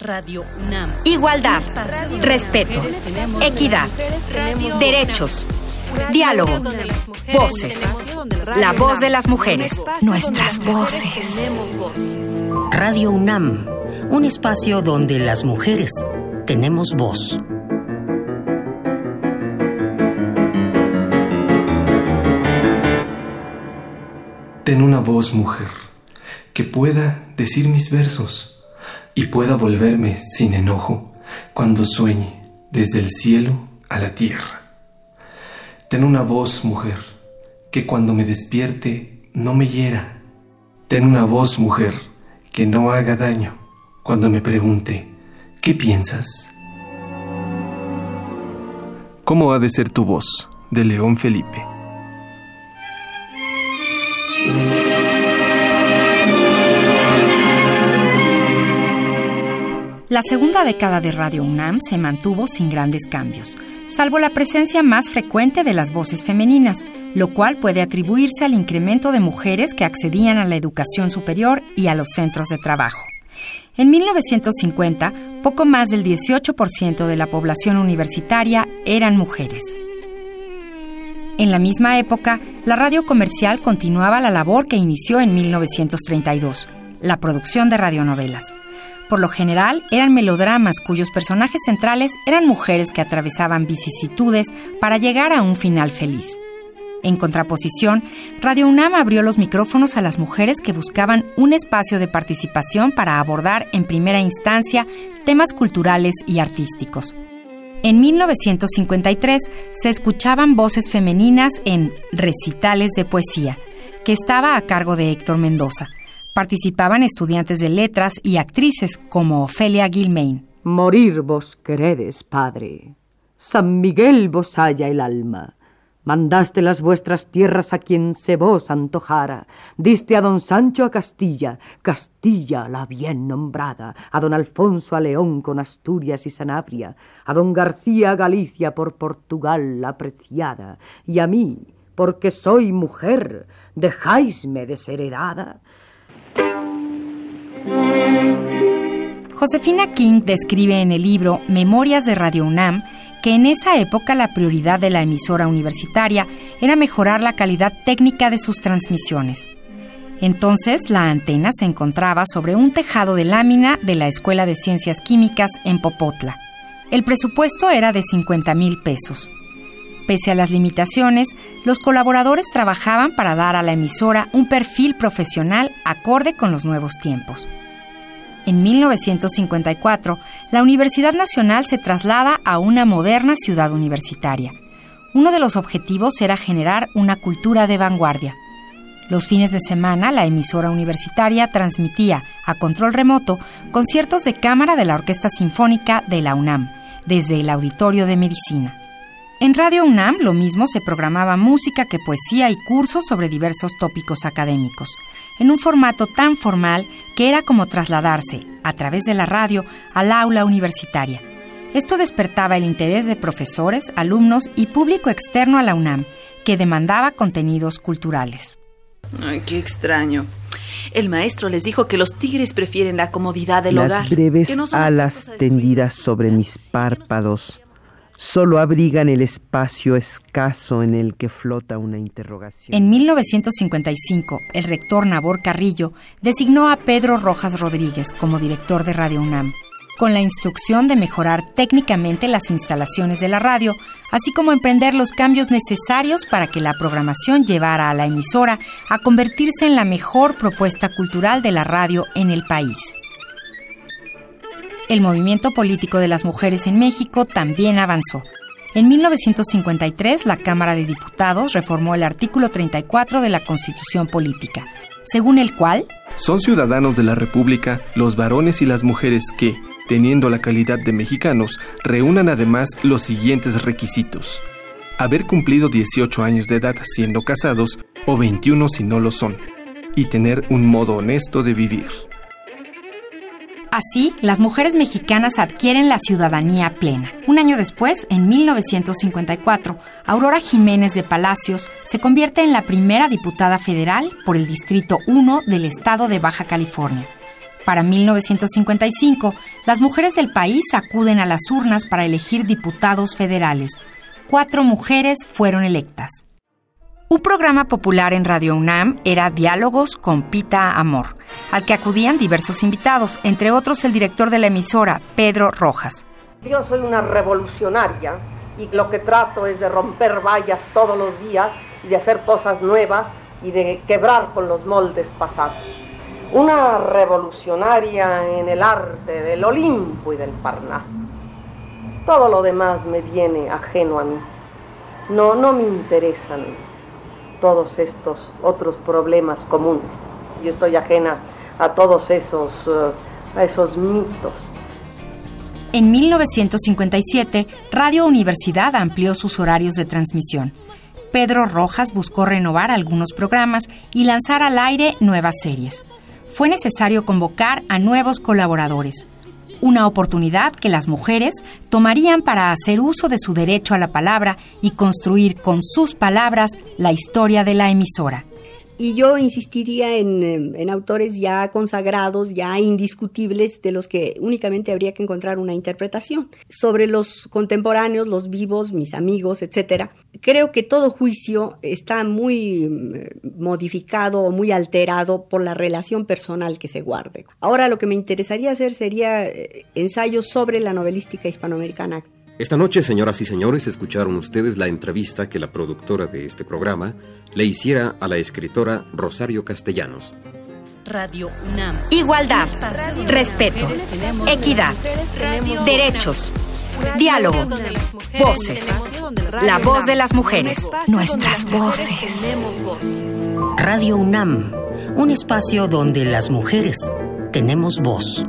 Radio UNAM. Igualdad, respeto, equidad, derechos, diálogo, voces. La voz de las mujeres, nuestras voces. Radio UNAM, un espacio donde las mujeres tenemos voz. Ten una voz, mujer, que pueda decir mis versos y pueda volverme sin enojo cuando sueñe desde el cielo a la tierra. Ten una voz, mujer, que cuando me despierte no me hiera. Ten una voz, mujer, que no haga daño cuando me pregunte, ¿qué piensas? ¿Cómo ha de ser tu voz? de León Felipe. La segunda década de Radio UNAM se mantuvo sin grandes cambios, salvo la presencia más frecuente de las voces femeninas, lo cual puede atribuirse al incremento de mujeres que accedían a la educación superior y a los centros de trabajo. En 1950, poco más del 18% de la población universitaria eran mujeres. En la misma época, la radio comercial continuaba la labor que inició en 1932, la producción de radionovelas. Por lo general, eran melodramas cuyos personajes centrales eran mujeres que atravesaban vicisitudes para llegar a un final feliz. En contraposición, Radio UNAM abrió los micrófonos a las mujeres que buscaban un espacio de participación para abordar en primera instancia temas culturales y artísticos. En 1953 se escuchaban voces femeninas en Recitales de Poesía, que estaba a cargo de Héctor Mendoza, participaban estudiantes de letras y actrices como Ofelia Gilmain. Morir vos queredes, Padre. San Miguel vos haya el alma. Mandaste las vuestras tierras a quien se vos antojara. Diste a don Sancho a Castilla, Castilla la bien nombrada, a don Alfonso a León con Asturias y Sanabria, a don García a Galicia por Portugal apreciada, y a mí, porque soy mujer, dejáisme desheredada. Josefina King describe en el libro Memorias de Radio UNAM que en esa época la prioridad de la emisora universitaria era mejorar la calidad técnica de sus transmisiones. Entonces la antena se encontraba sobre un tejado de lámina de la Escuela de Ciencias Químicas en Popotla. El presupuesto era de 50 mil pesos. Pese a las limitaciones, los colaboradores trabajaban para dar a la emisora un perfil profesional acorde con los nuevos tiempos. En 1954, la Universidad Nacional se traslada a una moderna ciudad universitaria. Uno de los objetivos era generar una cultura de vanguardia. Los fines de semana, la emisora universitaria transmitía a control remoto conciertos de cámara de la Orquesta Sinfónica de la UNAM, desde el Auditorio de Medicina. En Radio UNAM lo mismo se programaba música que poesía y cursos sobre diversos tópicos académicos, en un formato tan formal que era como trasladarse, a través de la radio, al aula universitaria. Esto despertaba el interés de profesores, alumnos y público externo a la UNAM, que demandaba contenidos culturales. Ay, qué extraño. El maestro les dijo que los tigres prefieren la comodidad del hogar. Las breves alas tendidas sobre mis párpados solo abrigan el espacio escaso en el que flota una interrogación. En 1955, el rector Nabor Carrillo designó a Pedro Rojas Rodríguez como director de Radio UNAM, con la instrucción de mejorar técnicamente las instalaciones de la radio, así como emprender los cambios necesarios para que la programación llevara a la emisora a convertirse en la mejor propuesta cultural de la radio en el país. El movimiento político de las mujeres en México también avanzó. En 1953, la Cámara de Diputados reformó el artículo 34 de la Constitución Política, según el cual son ciudadanos de la República los varones y las mujeres que, teniendo la calidad de mexicanos, reúnan además los siguientes requisitos. Haber cumplido 18 años de edad siendo casados o 21 si no lo son, y tener un modo honesto de vivir. Así, las mujeres mexicanas adquieren la ciudadanía plena. Un año después, en 1954, Aurora Jiménez de Palacios se convierte en la primera diputada federal por el Distrito 1 del estado de Baja California. Para 1955, las mujeres del país acuden a las urnas para elegir diputados federales. Cuatro mujeres fueron electas. Un programa popular en Radio UNAM era Diálogos con Pita Amor, al que acudían diversos invitados, entre otros el director de la emisora, Pedro Rojas. Yo soy una revolucionaria y lo que trato es de romper vallas todos los días de hacer cosas nuevas y de quebrar con los moldes pasados. Una revolucionaria en el arte del Olimpo y del Parnaso. Todo lo demás me viene ajeno a mí. No, no me interesan todos estos otros problemas comunes. Yo estoy ajena a todos esos, eh, a esos mitos. En 1957, Radio Universidad amplió sus horarios de transmisión. Pedro Rojas buscó renovar algunos programas y lanzar al aire nuevas series. Fue necesario convocar a nuevos colaboradores una oportunidad que las mujeres tomarían para hacer uso de su derecho a la palabra y construir con sus palabras la historia de la emisora. Y yo insistiría en, em, en, autores ya consagrados, ya indiscutibles, de los que únicamente habría que encontrar una interpretación. Sobre los contemporáneos, los vivos, mis amigos, etcétera, creo que todo juicio está muy em, modificado o muy alterado por la relación personal que se guarde. Ahora lo que me interesaría hacer sería eh, ensayos sobre la novelística hispanoamericana. Esta noche, señoras y señores, escucharon ustedes la entrevista que la productora de este programa le hiciera a la escritora Rosario Castellanos. Radio UNAM. Igualdad, respeto, equidad, derechos, diálogo, voces. La voz de las mujeres, nuestras voces. Radio UNAM, un espacio donde las mujeres tenemos voz.